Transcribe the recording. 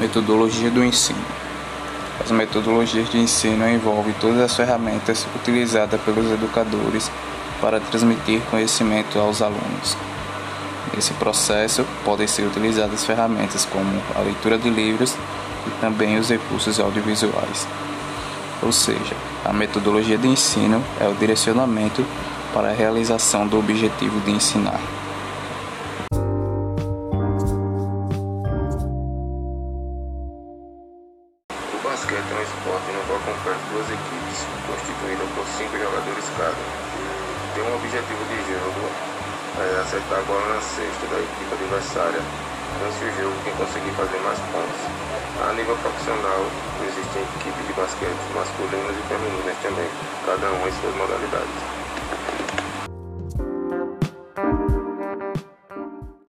Metodologia do ensino. As metodologias de ensino envolvem todas as ferramentas utilizadas pelos educadores para transmitir conhecimento aos alunos. Nesse processo, podem ser utilizadas ferramentas como a leitura de livros e também os recursos audiovisuais. Ou seja, a metodologia de ensino é o direcionamento para a realização do objetivo de ensinar. O basquete é um esporte no qual compete duas equipes, constituídas por cinco jogadores cada. Tem um objetivo de jogo, é acertar a bola na cesta da equipe adversária. Vence o jogo quem conseguir fazer mais pontos. A nível profissional, existem equipes de basquete masculinas e femininas também, cada uma em suas modalidades.